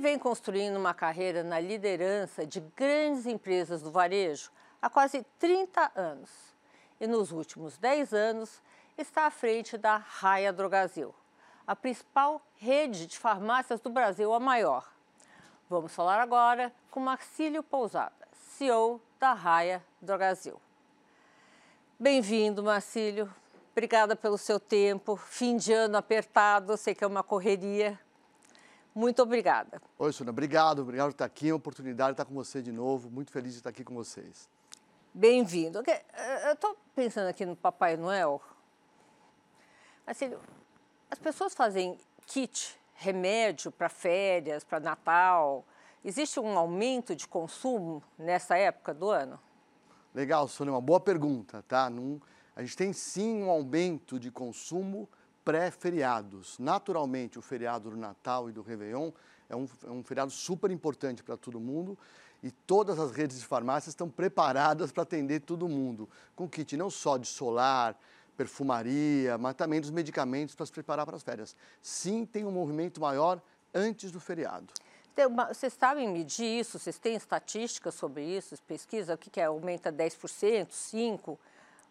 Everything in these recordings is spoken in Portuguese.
vem construindo uma carreira na liderança de grandes empresas do varejo há quase 30 anos. E nos últimos 10 anos está à frente da Raia Drogazil, a principal rede de farmácias do Brasil, a maior. Vamos falar agora com Marcílio Pousada, CEO da Raia Drogazil. Bem-vindo, Marcílio. Obrigada pelo seu tempo. Fim de ano apertado, sei que é uma correria. Muito obrigada. Oi, Sônia. Obrigado. Obrigado por estar aqui. É uma oportunidade de estar com você de novo. Muito feliz de estar aqui com vocês. Bem-vindo. Eh, eu estou pensando aqui no Papai Noel. Assim, as pessoas fazem kit, remédio para férias, para Natal. Existe um aumento de consumo nessa época do ano? Legal, Sônia. Uma boa pergunta, tá? Num, a gente tem sim um aumento de consumo pré-feriados. Naturalmente, o feriado do Natal e do Réveillon é um, é um feriado super importante para todo mundo e todas as redes de farmácias estão preparadas para atender todo mundo, com kit não só de solar, perfumaria, mas também dos medicamentos para se preparar para as férias. Sim, tem um movimento maior antes do feriado. Vocês sabem medir isso? Vocês têm estatísticas sobre isso? Pesquisa? O que, que é? Aumenta 10%, 5%?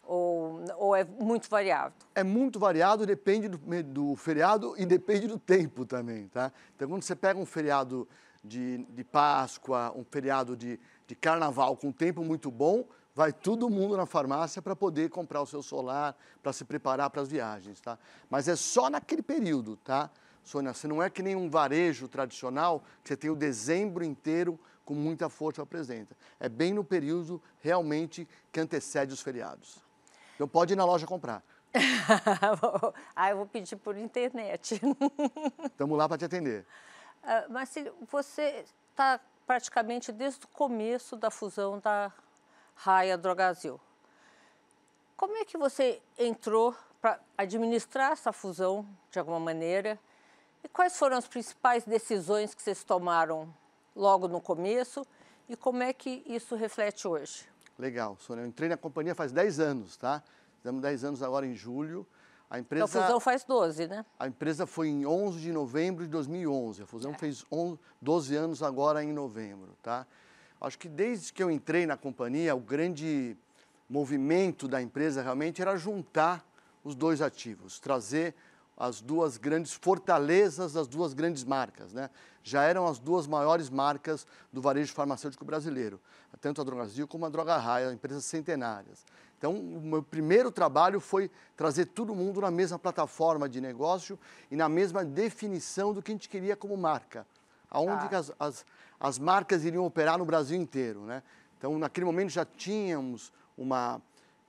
Ou, ou é muito variável? É muito variado, depende do, do, feriado e depende do tempo também, tá? Então, quando você pega um feriado de, de Páscoa, um feriado de, de Carnaval com tempo muito bom, vai todo mundo na farmácia para poder comprar o seu solar, para se preparar para as viagens, tá? Mas é só naquele período, tá? Sônia, você não é que nem um varejo tradicional, que você tem o dezembro inteiro com muita força apresenta. É bem no período realmente que antecede os feriados. Então pode ir na loja comprar. ah, eu vou pedir por internet. Estamos lá para te atender. Uh, mas você está praticamente desde o começo da fusão da Raia Drogazil. Como é que você entrou para administrar essa fusão de alguma maneira? E quais foram as principais decisões que vocês tomaram logo no começo? E como é que isso reflete hoje? Legal, Sônia. Eu entrei na companhia faz 10 anos, tá? Fizemos 10 anos agora em julho. A empresa, então, a fusão faz 12, né? A empresa foi em 11 de novembro de 2011. A fusão é. fez 11, 12 anos agora em novembro, tá? Acho que desde que eu entrei na companhia, o grande movimento da empresa realmente era juntar os dois ativos, trazer as duas grandes fortalezas das duas grandes marcas. Né? Já eram as duas maiores marcas do varejo farmacêutico brasileiro, tanto a Drogazil como a Droga Raia, empresas centenárias. Então, o meu primeiro trabalho foi trazer todo mundo na mesma plataforma de negócio e na mesma definição do que a gente queria como marca, aonde ah. as, as, as marcas iriam operar no Brasil inteiro. Né? Então, naquele momento já tínhamos uma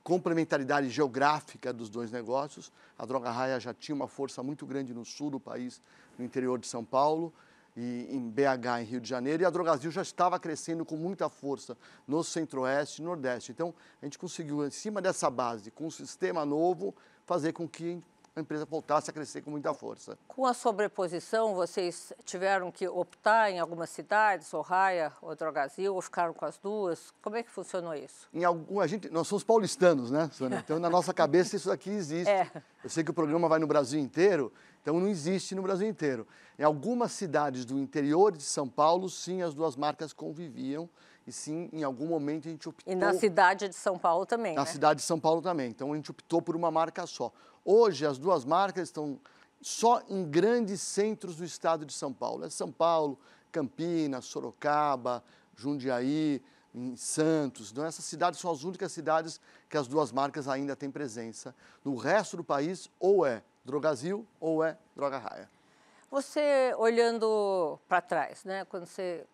complementaridade geográfica dos dois negócios. A Droga Raia já tinha uma força muito grande no sul do país, no interior de São Paulo, e em BH, em Rio de Janeiro, e a Drogazil já estava crescendo com muita força no centro-oeste e nordeste. Então, a gente conseguiu, em cima dessa base, com um sistema novo, fazer com que a empresa voltasse a crescer com muita força. Com a sobreposição, vocês tiveram que optar em algumas cidades, ou Raia ou Drogazil, ou ficaram com as duas? Como é que funcionou isso? Em algum, a gente, nós somos paulistanos, né, Sônia? Então, na nossa cabeça, isso aqui existe. É. Eu sei que o programa vai no Brasil inteiro, então não existe no Brasil inteiro. Em algumas cidades do interior de São Paulo, sim, as duas marcas conviviam. E sim, em algum momento a gente optou. E na cidade de São Paulo também. Na né? cidade de São Paulo também. Então a gente optou por uma marca só. Hoje, as duas marcas estão só em grandes centros do estado de São Paulo. É São Paulo, Campinas, Sorocaba, Jundiaí, em Santos. Então, essas cidades são as únicas cidades que as duas marcas ainda têm presença. No resto do país, ou é Drogazil ou é Droga Raia. Você, olhando para trás, né, quando você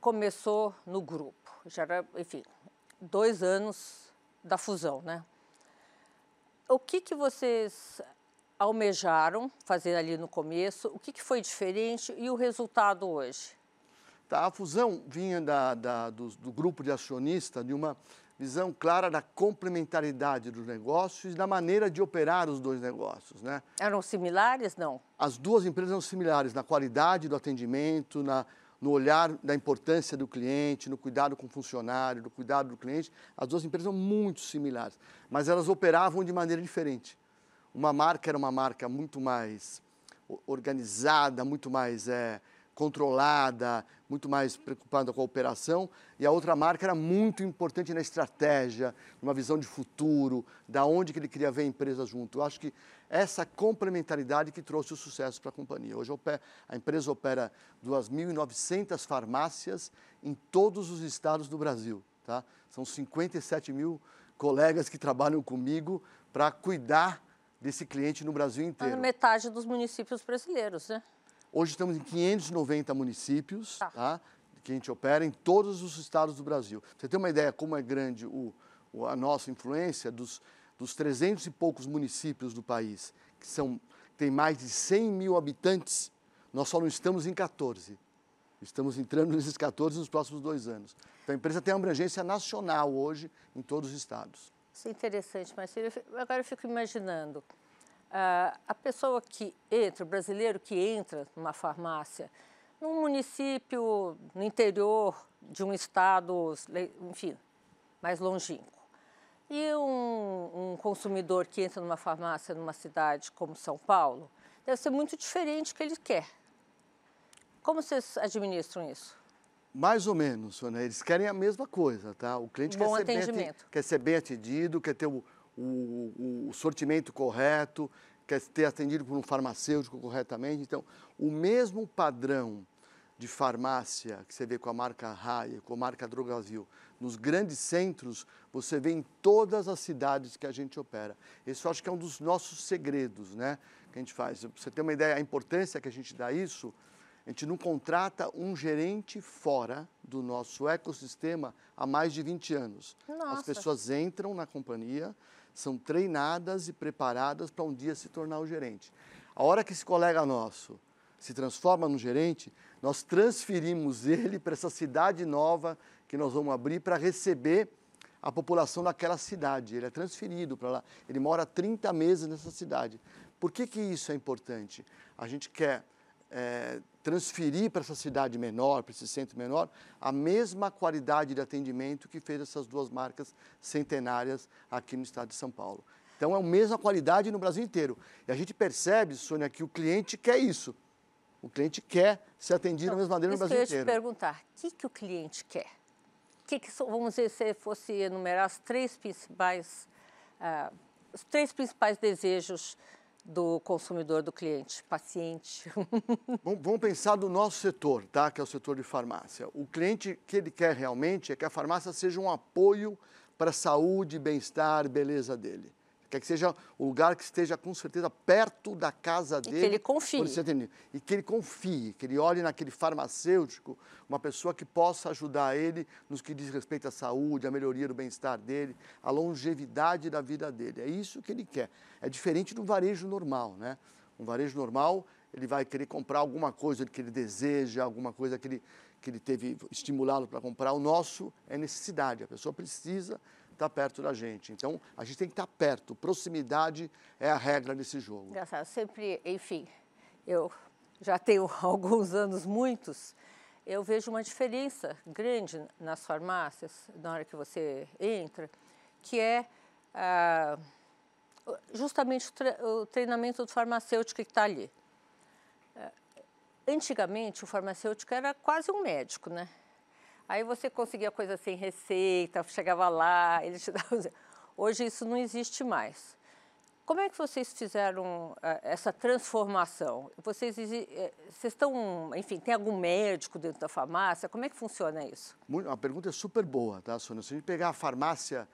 começou no grupo, já era, enfim, dois anos da fusão, né? O que, que vocês almejaram fazer ali no começo? O que, que foi diferente e o resultado hoje? Tá, a fusão vinha da, da do, do, grupo de acionistas de uma visão clara da complementaridade dos negócios e da maneira de operar os dois negócios. Né? Eram similares, não? As duas empresas eram similares na qualidade do atendimento, na, no olhar da importância do cliente, no cuidado com o funcionário, no cuidado do cliente, as duas empresas são muito similares, mas elas operavam de maneira diferente. Uma marca era uma marca muito mais organizada, muito mais é, controlada, muito mais preocupada com a operação, e a outra marca era muito importante na estratégia, numa visão de futuro, da onde que ele queria ver a empresa junto. Eu acho que essa complementaridade que trouxe o sucesso para a companhia. Hoje a empresa opera 2.900 farmácias em todos os estados do Brasil. Tá? São 57 mil colegas que trabalham comigo para cuidar desse cliente no Brasil inteiro. metade dos municípios brasileiros, né? Hoje estamos em 590 municípios, tá. tá? que a gente opera em todos os estados do Brasil. Você tem uma ideia como é grande o, a nossa influência dos, dos 300 e poucos municípios do país, que são, tem mais de 100 mil habitantes, nós só não estamos em 14. Estamos entrando nesses 14 nos próximos dois anos. Então a empresa tem uma abrangência nacional hoje em todos os estados. Isso é interessante, Marcelo. Agora eu fico imaginando, ah, a pessoa que entra, o brasileiro que entra numa farmácia, num município no interior de um estado, enfim, mais longínquo, e um, um consumidor que entra numa farmácia numa cidade como São Paulo, deve ser muito diferente do que ele quer. Como vocês administram isso? Mais ou menos, Sônia. Eles querem a mesma coisa, tá? O cliente Bom quer, ser bem, quer ser bem atendido, quer ter o, o, o sortimento correto, quer ter atendido por um farmacêutico corretamente. Então, o mesmo padrão de farmácia que você vê com a marca Raia, com a marca Drogasil, nos grandes centros, você vê em todas as cidades que a gente opera. Esse eu acho que é um dos nossos segredos, né? Que a gente faz. Pra você ter uma ideia, a importância que a gente dá isso, a gente não contrata um gerente fora do nosso ecossistema há mais de 20 anos. Nossa. As pessoas entram na companhia, são treinadas e preparadas para um dia se tornar o gerente. A hora que esse colega nosso se transforma no gerente, nós transferimos ele para essa cidade nova que nós vamos abrir para receber a população daquela cidade. Ele é transferido para lá. Ele mora 30 meses nessa cidade. Por que, que isso é importante? A gente quer é, transferir para essa cidade menor, para esse centro menor, a mesma qualidade de atendimento que fez essas duas marcas centenárias aqui no estado de São Paulo. Então, é a mesma qualidade no Brasil inteiro. E a gente percebe, Sônia, que o cliente quer isso. O cliente quer ser atendido então, da mesma maneira no Brasil inteiro. Eu ia te perguntar, o que, que o cliente quer? Que que, vamos dizer, se fosse enumerar as três principais, uh, os três principais desejos do consumidor, do cliente, paciente? Vamos pensar do nosso setor, tá? que é o setor de farmácia. O cliente que ele quer realmente é que a farmácia seja um apoio para a saúde, bem-estar, beleza dele. Quer que seja o lugar que esteja com certeza perto da casa dele. E que ele confie. E que ele confie, que ele olhe naquele farmacêutico, uma pessoa que possa ajudar ele nos que diz respeito à saúde, à melhoria do bem-estar dele, à longevidade da vida dele. É isso que ele quer. É diferente do varejo normal, né? Um varejo normal, ele vai querer comprar alguma coisa que ele deseja, alguma coisa que ele, que ele teve estimulado para comprar. O nosso é necessidade. A pessoa precisa está perto da gente. Então, a gente tem que estar tá perto. Proximidade é a regra desse jogo. Engraçado. Sempre, enfim, eu já tenho alguns anos, muitos, eu vejo uma diferença grande nas farmácias, na hora que você entra, que é ah, justamente o, treinamento do farmacêutico que está ali. Ah, antigamente, o farmacêutico era quase um médico, né? Aí você conseguia coisa sem receita, chegava lá, ele te dava. Hoje isso não existe mais. Como é que vocês fizeram uh, essa transformação? Vocês, uh, vocês estão, enfim, tem algum médico dentro da farmácia? Como é que funciona isso? A pergunta é super boa, tá, Sônia? Se a gente pegar a farmácia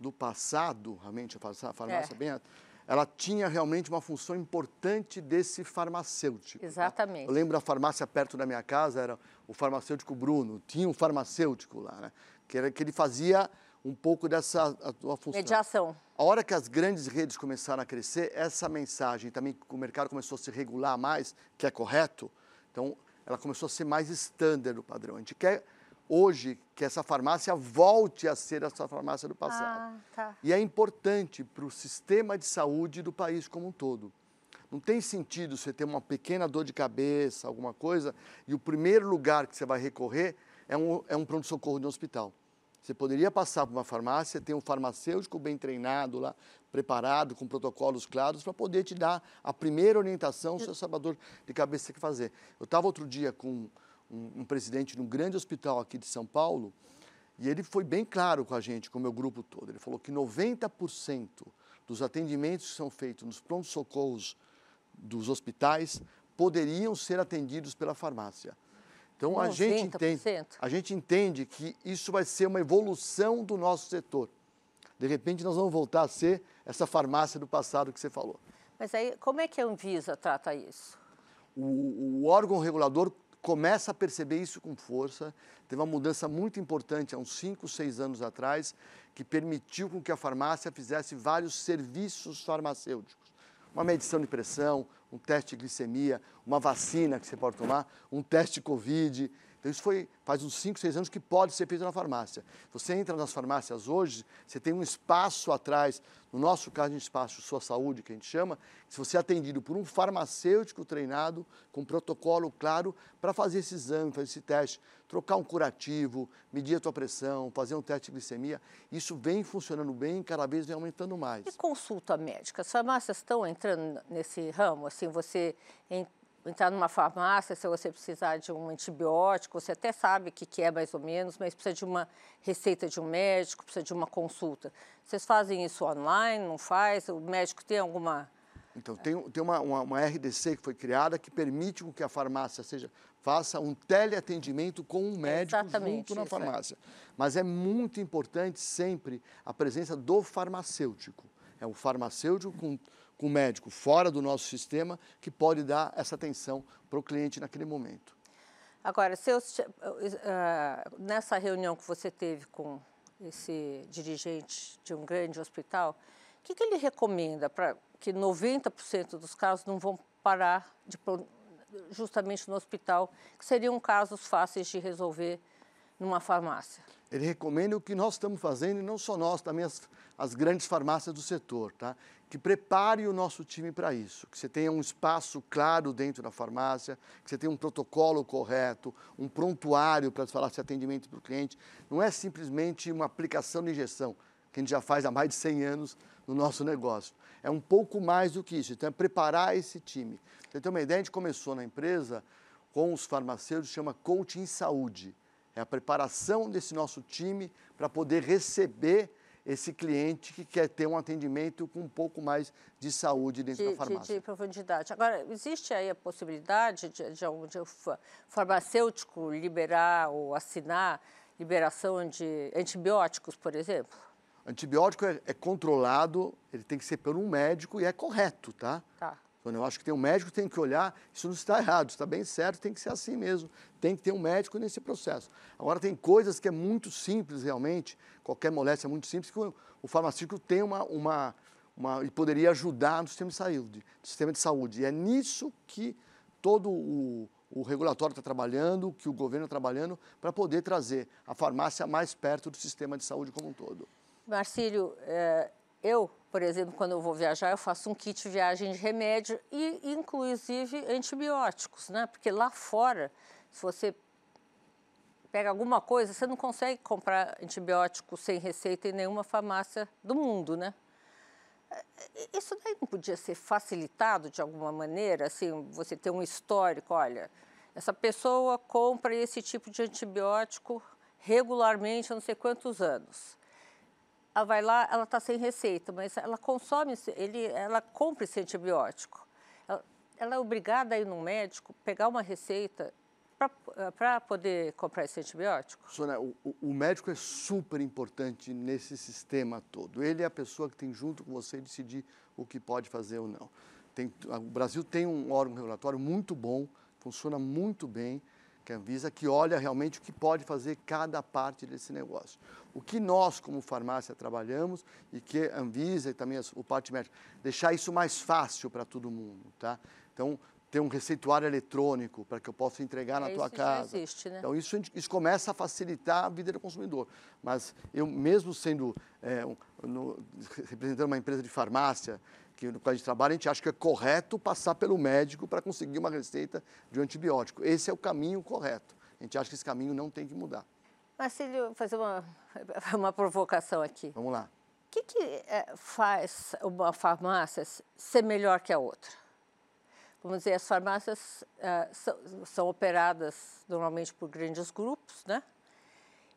do passado, realmente, a farmácia é. bem ela tinha realmente uma função importante desse farmacêutico. Tá? Exatamente. Tá? Eu lembro a farmácia perto da minha casa, era o farmacêutico Bruno, tinha um farmacêutico lá, né? que, era, que ele fazia um pouco dessa a, função. Mediação. A hora que as grandes redes começaram a crescer, essa mensagem também, o mercado começou a se regular mais, que é correto, então ela começou a ser mais estándar do padrão. A gente quer hoje que essa farmácia volte a ser essa farmácia do passado. Ah, tá. E é importante para o sistema de saúde do país como um todo. Não tem sentido você ter uma pequena dor de cabeça, alguma coisa, e o primeiro lugar que você vai recorrer é um, é um pronto-socorro de um hospital. Você poderia passar por uma farmácia, ter um farmacêutico bem treinado lá, preparado, com protocolos claros, para poder te dar a primeira orientação, o seu sabedor de cabeça que fazer. Eu estava outro dia com um, um presidente de um grande hospital aqui de São Paulo, e ele foi bem claro com a gente, com o meu grupo todo. Ele falou que 90% dos atendimentos que são feitos nos prontos-socorros dos hospitais poderiam ser atendidos pela farmácia. Então a gente, entende, a gente entende que isso vai ser uma evolução do nosso setor. De repente nós vamos voltar a ser essa farmácia do passado que você falou. Mas aí, como é que a Anvisa trata isso? O, o órgão regulador começa a perceber isso com força. Teve uma mudança muito importante há uns 5, 6 anos atrás, que permitiu com que a farmácia fizesse vários serviços farmacêuticos. Uma medição de pressão, um teste de glicemia, uma vacina que você pode tomar, um teste Covid. Então, isso foi faz uns 5, 6 anos que pode ser feito na farmácia. Você entra nas farmácias hoje, você tem um espaço atrás, no nosso caso, um espaço Sua Saúde, que a gente chama, se você é atendido por um farmacêutico treinado, com protocolo claro, para fazer esse exame, fazer esse teste, trocar um curativo, medir a tua pressão, fazer um teste de glicemia, isso vem funcionando bem e cada vez vem aumentando mais. E consulta médica? As farmácias estão entrando nesse ramo? Assim, você entrar numa farmácia, se você precisar de um antibiótico, você até sabe o que, que é mais ou menos, mas precisa de uma receita de um médico, precisa de uma consulta. Vocês fazem isso online, não faz? O médico tem alguma... Então, tem, tem uma, uma, uma RDC que foi criada que permite que a farmácia seja, faça um teleatendimento com um médico Exatamente, junto na farmácia. É. Mas é muito importante sempre a presença do farmacêutico. É o farmacêutico com com o médico fora do nosso sistema que pode dar essa atenção para o cliente naquele momento. Agora, uh, nessa reunião que você teve com esse dirigente de um grande hospital, o que, que ele recomenda para que 90% dos casos não vão parar de, justamente no hospital, que seriam casos fáceis de resolver numa farmácia? Ele recomenda o que nós estamos fazendo, e não só nós, também as, as grandes farmácias do setor, tá? que prepare o nosso time para isso, que você tenha um espaço claro dentro da farmácia, que você tenha um protocolo correto, um prontuário para falar se atendimento para o cliente. Não é simplesmente uma aplicação de injeção, que a gente já faz há mais de 100 anos no nosso negócio. É um pouco mais do que isso, então é preparar esse time. Você tem uma ideia, a gente começou na empresa com os farmacêuticos, chama Coaching Saúde. É a preparação desse nosso time para poder receber esse cliente que quer ter um atendimento com um pouco mais de saúde dentro de, da farmácia. De, de, profundidade. Agora, existe aí a possibilidade de, de, um farmacêutico liberar ou assinar liberação de antibióticos, por exemplo? Antibiótico é, é controlado, ele tem que ser por um médico e é correto, tá? Tá. Eu acho que tem um médico tem que olhar, isso não está errado, está bem certo, tem que ser assim mesmo. Tem que ter um médico nesse processo. Agora, tem coisas que é muito simples realmente, qualquer moléstia é muito simples, que o, farmacêutico tem uma, uma, uma, e poderia ajudar no sistema de saúde. Sistema de saúde. E é nisso que todo o, o regulatório está trabalhando, que o governo está trabalhando, para poder trazer a farmácia mais perto do sistema de saúde como um todo. Marcílio, é, eu, por exemplo, quando eu vou viajar, eu faço um kit viagem de remédio e, inclusive, antibióticos, né? Porque lá fora, se você pega alguma coisa, você não consegue comprar antibiótico sem receita em nenhuma farmácia do mundo, né? Isso daí não podia ser facilitado de alguma maneira, assim, você ter um histórico, olha, essa pessoa compra esse tipo de antibiótico regularmente há não sei quantos anos ela vai lá, ela está sem receita, mas ela consome, ele, ela compra esse antibiótico. Ela, ela é obrigada a ir no médico, pegar uma receita para poder comprar esse antibiótico? Sônia, o, o, médico é super importante nesse sistema todo. Ele é a pessoa que tem junto com você decidir o que pode fazer ou não. Tem, o Brasil tem um órgão regulatório muito bom, funciona muito bem, que é a Anvisa, que olha realmente o que pode fazer cada parte desse negócio. O que nós, como farmácia, trabalhamos e que a Anvisa e também o parte médica, deixar isso mais fácil para todo mundo, tá? Então, ter um receituário eletrônico para que eu possa entregar é, na tua casa. Existe, né? Então, isso, isso começa a facilitar a vida do consumidor. Mas eu, mesmo sendo, é, no, representando uma empresa de farmácia, que no qual a gente trabalha, a gente acha que é correto passar pelo médico para conseguir uma receita de um antibiótico. Esse é o caminho correto. A gente acha que esse caminho não tem que mudar. Marcílio, vou fazer uma, uma provocação aqui. Vamos lá. O que, que é, faz uma farmácia ser melhor que a outra? Vamos dizer, as farmácias é, são, são, operadas normalmente por grandes grupos, né?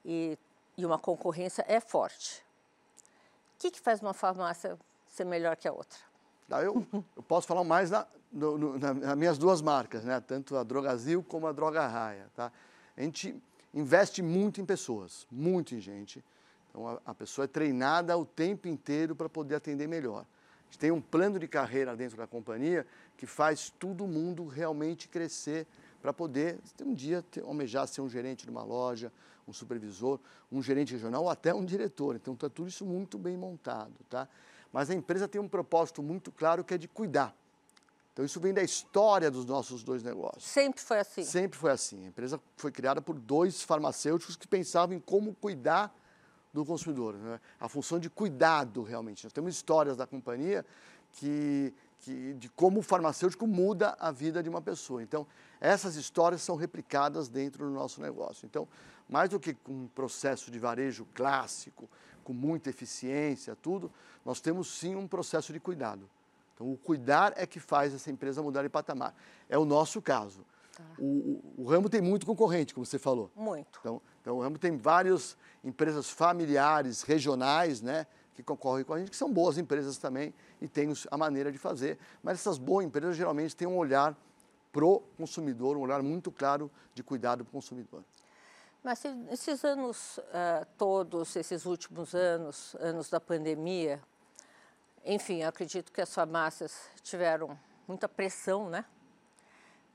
E, e uma concorrência é forte. O que, que faz uma farmácia ser melhor que a outra? Eu, eu posso falar mais na, no, no, nas minhas duas marcas, né? tanto a Drogazil como a Droga Raia. Tá? A gente investe muito em pessoas, muito em gente. Então, a, a pessoa é treinada o tempo inteiro para poder atender melhor. A gente tem um plano de carreira dentro da companhia que faz todo mundo realmente crescer para poder, um dia, ter, almejar ser um gerente de uma loja, um supervisor, um gerente regional ou até um diretor. Então, está tudo isso muito bem montado. Tá? Mas a empresa tem um propósito muito claro que é de cuidar. Então, isso vem da história dos nossos dois negócios. Sempre foi assim? Sempre foi assim. A empresa foi criada por dois farmacêuticos que pensavam em como cuidar do consumidor. Né? A função de cuidado, realmente. Nós temos histórias da companhia que, que, de como o farmacêutico muda a vida de uma pessoa. Então, essas histórias são replicadas dentro do nosso negócio. Então, mais do que um processo de varejo clássico, com muita eficiência, tudo, nós temos sim um processo de cuidado. Então, o cuidar é que faz essa empresa mudar de patamar. É o nosso caso. Tá. O, o, o, ramo tem muito concorrente, como você falou. Muito. Então, então, o ramo tem várias empresas familiares, regionais, né, que concorrem com a gente, que são boas empresas também e têm a maneira de fazer. Mas essas boas empresas geralmente têm um olhar pro consumidor, um olhar muito claro de cuidado para o consumidor. Mas esses anos uh, todos, esses últimos anos, anos da pandemia, enfim, acredito que as farmácias tiveram muita pressão, né?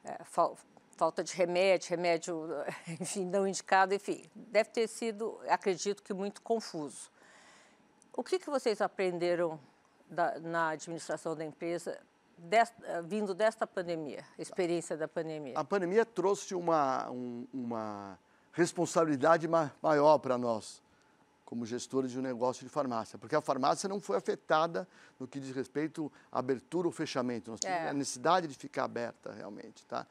É, fal falta de remédio, remédio, enfim, não indicado, enfim, deve ter sido, acredito que muito confuso. O que, que vocês aprenderam da, na administração da empresa desta, vindo desta pandemia, experiência da pandemia? A pandemia trouxe uma, um, uma responsabilidade maior para nós como gestores de um negócio de farmácia, porque a farmácia não foi afetada no que diz respeito à abertura ou fechamento. Nós temos é. a necessidade de ficar aberta realmente, tá?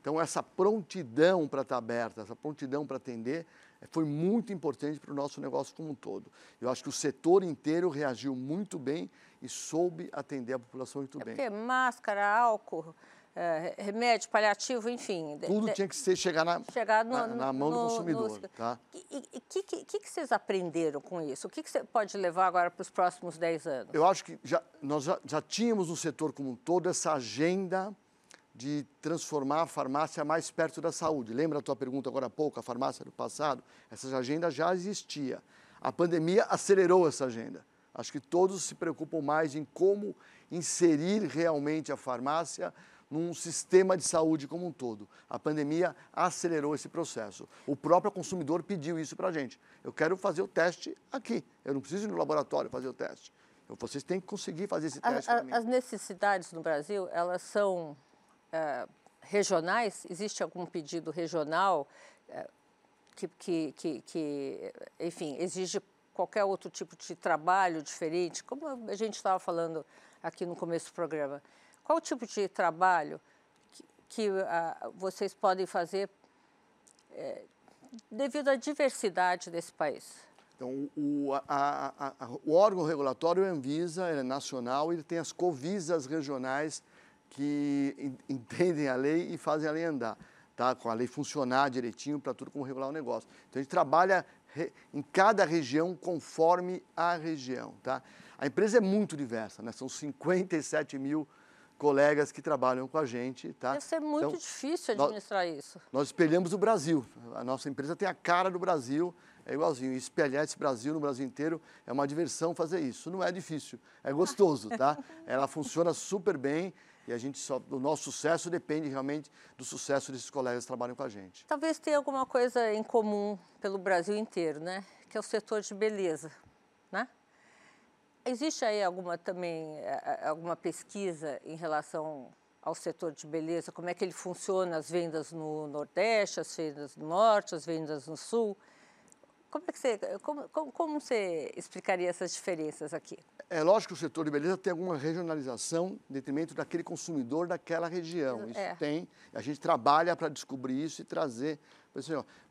Então essa prontidão para estar aberta, essa prontidão para atender, eh, foi muito importante para o nosso negócio como um todo. Eu acho que o setor inteiro reagiu muito bem e soube atender a população muito é bem. Porque máscara, álcool, é, remédio, paliativo, enfim. Tudo de, tinha que ser, chegar na, chegar no, na, na mão no, do consumidor. O tá? que, que, que, que, vocês aprenderam com isso? O que, que você pode levar agora para os próximos 10 anos? Eu acho que já, nós já, já tínhamos no setor como um todo essa agenda de transformar a farmácia mais perto da saúde. Lembra a tua pergunta agora há pouco, a farmácia do passado? Essa agenda já existia. A pandemia acelerou essa agenda. Acho que todos se preocupam mais em como inserir realmente a farmácia num sistema de saúde como um todo. A pandemia acelerou esse processo. O próprio consumidor pediu isso para a gente. Eu quero fazer o teste aqui. Eu não preciso ir no laboratório fazer o teste. Eu, vocês têm que conseguir fazer esse teste para mim. As necessidades no Brasil, elas são é, regionais? Existe algum pedido regional é, que, que, que, que, enfim, exige qualquer outro tipo de trabalho diferente? Como a gente estava falando aqui no começo do programa. Qual o tipo de trabalho que, que uh, vocês podem fazer é, devido à diversidade desse país? Então, o, a, a, a, o órgão regulatório é Anvisa, é nacional, ele tem as covisas regionais que entendem a lei e fazem a lei andar, tá? com a lei funcionar direitinho para tudo como regular o negócio. Então, a gente trabalha em cada região conforme a região. Tá? A empresa é muito diversa, né? são 57 mil colegas que trabalham com a gente. Tá? Deve ser muito então, difícil administrar nós, isso. Nós espelhamos o Brasil. A nossa empresa tem a cara do Brasil, é igualzinho. E espelhar esse Brasil no Brasil inteiro é uma diversão fazer isso. Não é difícil, é gostoso, tá? Ela funciona super bem e a gente só, o nosso sucesso depende realmente do sucesso desses colegas que trabalham com a gente. Talvez tenha alguma coisa em comum pelo Brasil inteiro, né? Que é o setor de beleza, né? Existe aí alguma também é, é, alguma pesquisa em relação ao setor de beleza? Como é que ele funciona? As vendas no Nordeste, as vendas no Norte, as vendas no Sul? Como, é que você, como, como, como você explicaria essas diferenças aqui? É lógico que o setor de beleza tem alguma regionalização em detrimento daquele consumidor daquela região. Isso é. tem. A gente trabalha para descobrir isso e trazer.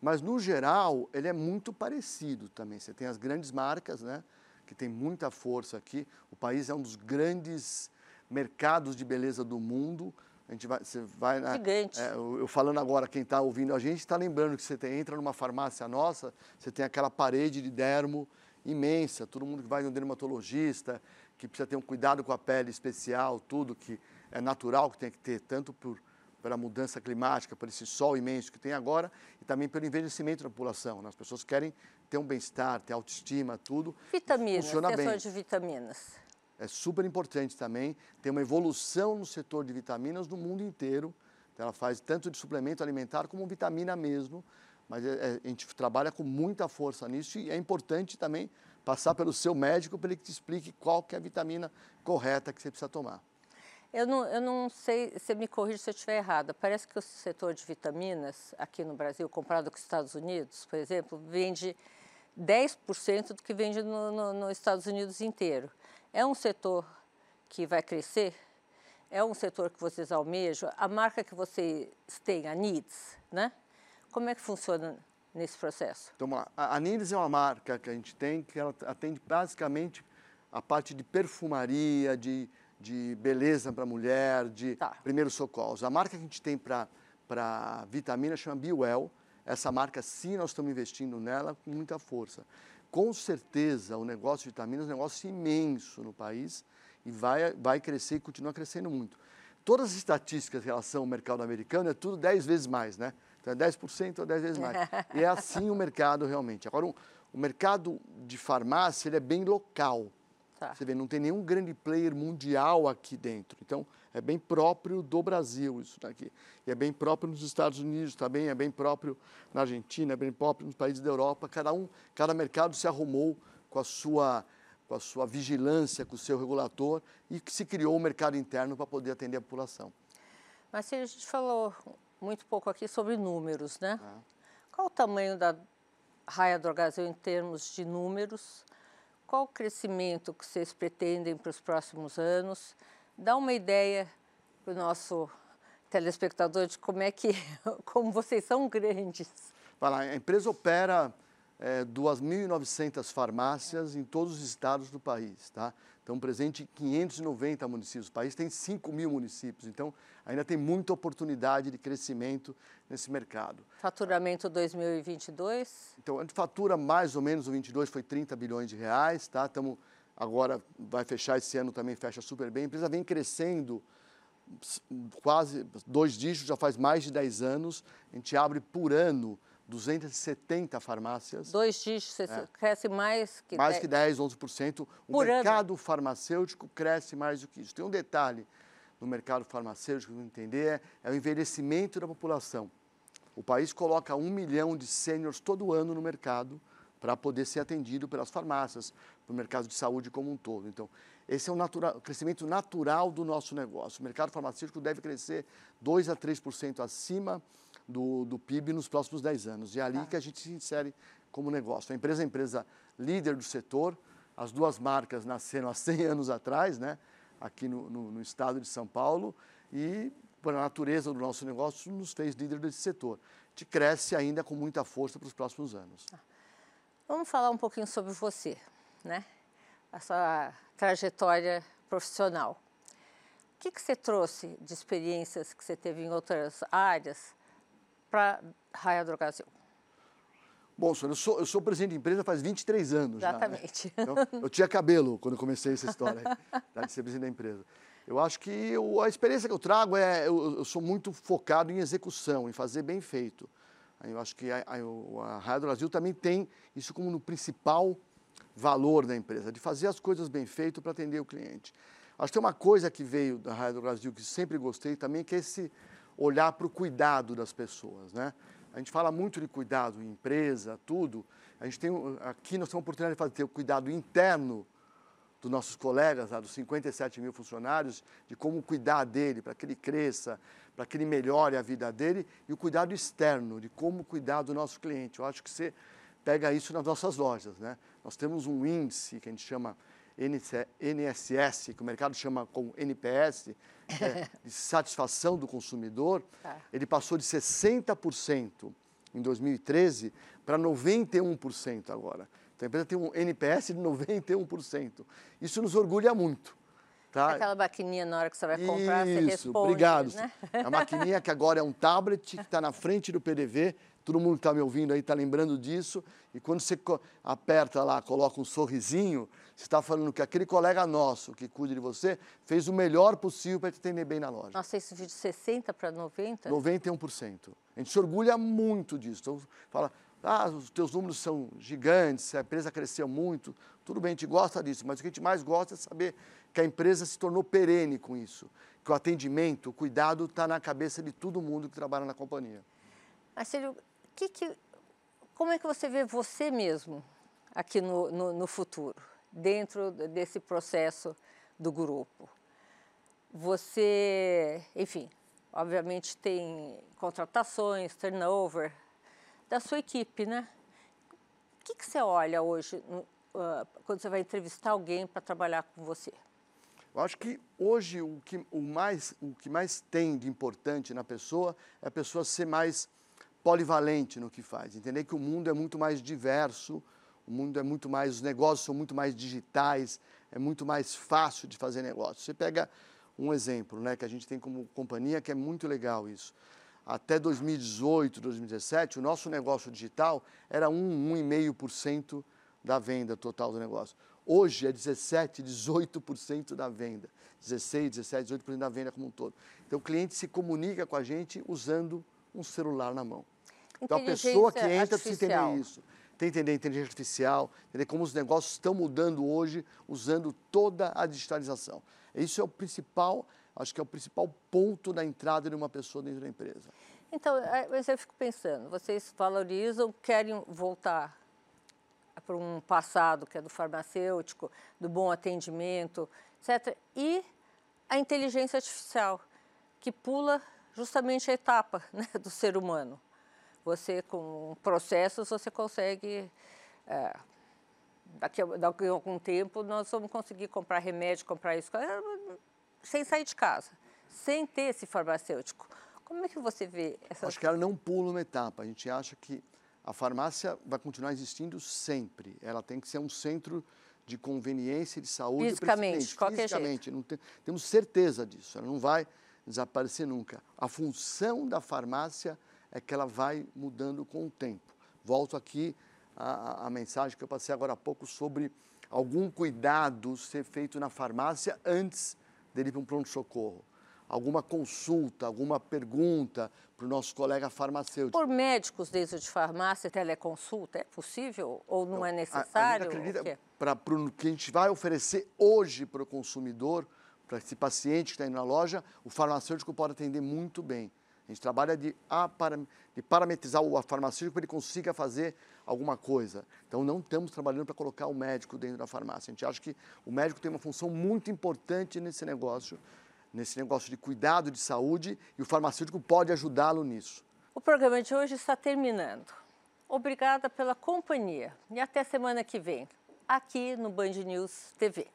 Mas, no geral, ele é muito parecido também. Você tem as grandes marcas, né? Que tem muita força aqui. O país é um dos grandes mercados de beleza do mundo. A gente vai, você vai na, Gigante. É, eu falando agora, quem está ouvindo a gente está lembrando que você tem, entra numa farmácia nossa, você tem aquela parede de dermo imensa, todo mundo que vai no dermatologista, que precisa ter um cuidado com a pele especial, tudo que é natural que tem que ter, tanto por, pela mudança climática, por esse sol imenso que tem agora, e também pelo envelhecimento da população. Né? As pessoas querem ter um bem-estar, ter autoestima, tudo. Vitaminas, funciona bem. de vitaminas. É super importante também. Tem uma evolução no setor de vitaminas no mundo inteiro. Então, ela faz tanto de suplemento alimentar como vitamina mesmo. Mas é, é, a gente trabalha com muita força nisso e é importante também passar pelo seu médico para ele que te explique qual que é a vitamina correta que você precisa tomar. Eu não, eu não sei, você me corrige se eu estiver errada. Parece que o setor de vitaminas aqui no Brasil, comparado com os Estados Unidos, por exemplo, vende 10% do que vende no, no, nos Estados Unidos inteiro. É um setor que vai crescer? É um setor que vocês almejam? A marca que vocês têm, a Needs, né? Como é que funciona nesse processo? Então, a Nines é uma marca que a gente tem que ela atende basicamente a parte de perfumaria, de, de beleza para mulher, de tá. primeiros socorros. A marca que a gente tem para vitamina chama Biwell. Essa marca, sim, nós estamos investindo nela com muita força. Com certeza, o negócio de vitaminas é um negócio imenso no país e vai, vai crescer e continua crescendo muito. Todas as estatísticas em relação ao mercado americano é tudo 10 vezes mais, né? Então é 10% ou 10 vezes mais. e é assim o mercado realmente. Agora, o, o mercado de farmácia ele é bem local. Tá. Você vê, não tem nenhum grande player mundial aqui dentro. Então, é bem próprio do Brasil isso daqui. E é bem próprio nos Estados Unidos também, é bem próprio na Argentina, é bem próprio nos países da Europa. Cada um, cada mercado se arrumou com a sua com a sua vigilância, com o seu regulator e que se criou o um mercado interno para poder atender a população. Mas a gente falou muito pouco aqui sobre números, né? É. Qual o tamanho da Raia Drogasil em termos de números? Qual o crescimento que vocês pretendem para os próximos anos? Dá uma ideia para o nosso telespectador de como é que, como vocês são grandes. Vai lá, a empresa opera é, 2.900 farmácias em todos os estados do país, tá? Estão presentes em 590 municípios. O país tem 5 mil municípios, então ainda tem muita oportunidade de crescimento nesse mercado. Faturamento 2022? Então, a gente fatura mais ou menos, o 22 foi 30 bilhões de reais, tá? Estamos agora, vai fechar esse ano também, fecha super bem. A empresa vem crescendo quase dois dígitos, já faz mais de 10 anos. A gente abre por ano 270 farmácias. Dois dígitos, é. cresce mais que Mais 10. que 10, 11%. O Por mercado ano. farmacêutico cresce mais do que isso. Tem um detalhe no mercado farmacêutico que entender, é, é o envelhecimento da população. O país coloca um milhão de sêniores todo ano no mercado para poder ser atendido pelas farmácias, para o mercado de saúde como um todo. Então, esse é o, natural, o crescimento natural do nosso negócio. O mercado farmacêutico deve crescer 2 a 3% acima do, do PIB nos próximos 10 anos. E é ali ah. que a gente se insere como negócio. A empresa é a empresa líder do setor, as duas marcas nasceram há 100 anos atrás, né? aqui no, no, no estado de São Paulo, e por a natureza do nosso negócio nos fez líder desse setor. A gente cresce ainda com muita força para os próximos anos. Ah. Vamos falar um pouquinho sobre você, né? A sua trajetória profissional. O que, que você trouxe de experiências que você teve em outras áreas para Raia Drogasil? Bom, senhor, eu sou, eu sou presidente de empresa faz 23 anos. Exatamente. Já, né? então, eu tinha cabelo quando comecei essa história tá, de ser presidente da empresa. Eu acho que eu, a experiência que eu trago é, eu, eu, sou muito focado em execução, em fazer bem feito. Eu acho que a, a, a Raia do Brasil também tem isso como no principal valor da empresa, de fazer as coisas bem feitas para atender o cliente. Acho que tem uma coisa que veio da Raia do Brasil que sempre gostei também, que é esse olhar para o cuidado das pessoas, né? A gente fala muito de cuidado em empresa, tudo. A gente tem aqui nós temos a oportunidade de fazer o cuidado interno dos nossos colegas, lá, dos 57 mil funcionários, de como cuidar dele para que ele cresça, para que ele melhore a vida dele, e o cuidado externo, de como cuidar do nosso cliente. Eu acho que você pega isso nas nossas lojas. Né? Nós temos um índice que a gente chama NSS, que o mercado chama como NPS, é de satisfação do consumidor, tá. ele passou de 60% em 2013 para 91% agora. Então a empresa tem um NPS de 91%. Isso nos orgulha muito. Tá? Aquela maquininha na hora que você vai comprar, Isso, você responde. Obrigado. Né? A maquininha que agora é um tablet que está na frente do PDV. Todo mundo que está me ouvindo aí está lembrando disso. E quando você aperta lá, coloca um sorrisinho, você está falando que aquele colega nosso que cuida de você fez o melhor possível para te atender bem na loja. Nossa, isso de 60% para 90%? 91%. A gente se orgulha muito disso. Então, fala, ah, os teus números são gigantes, a empresa cresceu muito. Tudo bem, a gente gosta disso, mas o que a gente mais gosta é saber que a empresa se tornou perene com isso, que o atendimento, o cuidado está na cabeça de todo mundo que trabalha na companhia. Marcelo, que que, como é que você vê você mesmo aqui no, no, no futuro, dentro desse processo do grupo? Você, enfim, obviamente tem contratações, turnover da sua equipe, né? O que, que você olha hoje uh, quando você vai entrevistar alguém para trabalhar com você? Eu acho que hoje o que, o, mais, o que mais tem de importante na pessoa é a pessoa ser mais polivalente no que faz, entender que o mundo é muito mais diverso, o mundo é muito mais, os negócios são muito mais digitais, é muito mais fácil de fazer negócio. Você pega um exemplo, né, que a gente tem como companhia, que é muito legal isso. Até 2018, 2017, o nosso negócio digital era 1, 1,5% da venda total do negócio. Hoje é 17, 18% da venda. 16, 17, 18% da venda como um todo. Então o cliente se comunica com a gente usando um celular na mão. Então a pessoa que entra precisa entender isso. Tem que entender a inteligência artificial, entender como os negócios estão mudando hoje usando toda a digitalização. Isso é o principal, acho que é o principal ponto da entrada de uma pessoa dentro da empresa. Então, é, mas eu fico pensando, vocês valorizam, querem voltar para um passado que é do farmacêutico, do bom atendimento, etc. E a inteligência artificial, que pula justamente a etapa né, do ser humano. Você, com processos, você consegue... É, daqui, a, daqui a algum tempo, nós vamos conseguir comprar remédio, comprar isso, é, sem sair de casa, sem ter esse farmacêutico. Como é que você vê essa... Acho que ela não pula uma etapa. A gente acha que a farmácia vai continuar existindo sempre. Ela tem que ser um centro de conveniência de saúde. Fisicamente, qualquer Fisicamente, jeito. Tem, temos certeza disso. Ela não vai desaparecer nunca. A função da farmácia é que ela vai mudando com o tempo. Volto aqui à, à mensagem que eu passei agora há pouco sobre algum cuidado ser feito na farmácia antes dele ir para um pronto-socorro alguma consulta, alguma pergunta para o nosso colega farmacêutico. Por médicos desde de farmácia, teleconsulta, é possível ou não, não é necessário? A, a gente acredita, para o que a gente vai oferecer hoje para o consumidor, para esse paciente que está indo na loja, o farmacêutico pode atender muito bem. A gente trabalha de, de parametrizar o farmacêutico para ele consiga fazer alguma coisa. Então, não estamos trabalhando para colocar o médico dentro da farmácia. A gente acha que o médico tem uma função muito importante nesse negócio, nesse negócio de cuidado de saúde e o farmacêutico pode ajudá-lo nisso. O programa de hoje está terminando. Obrigada pela companhia e até semana que vem, aqui no Band News TV.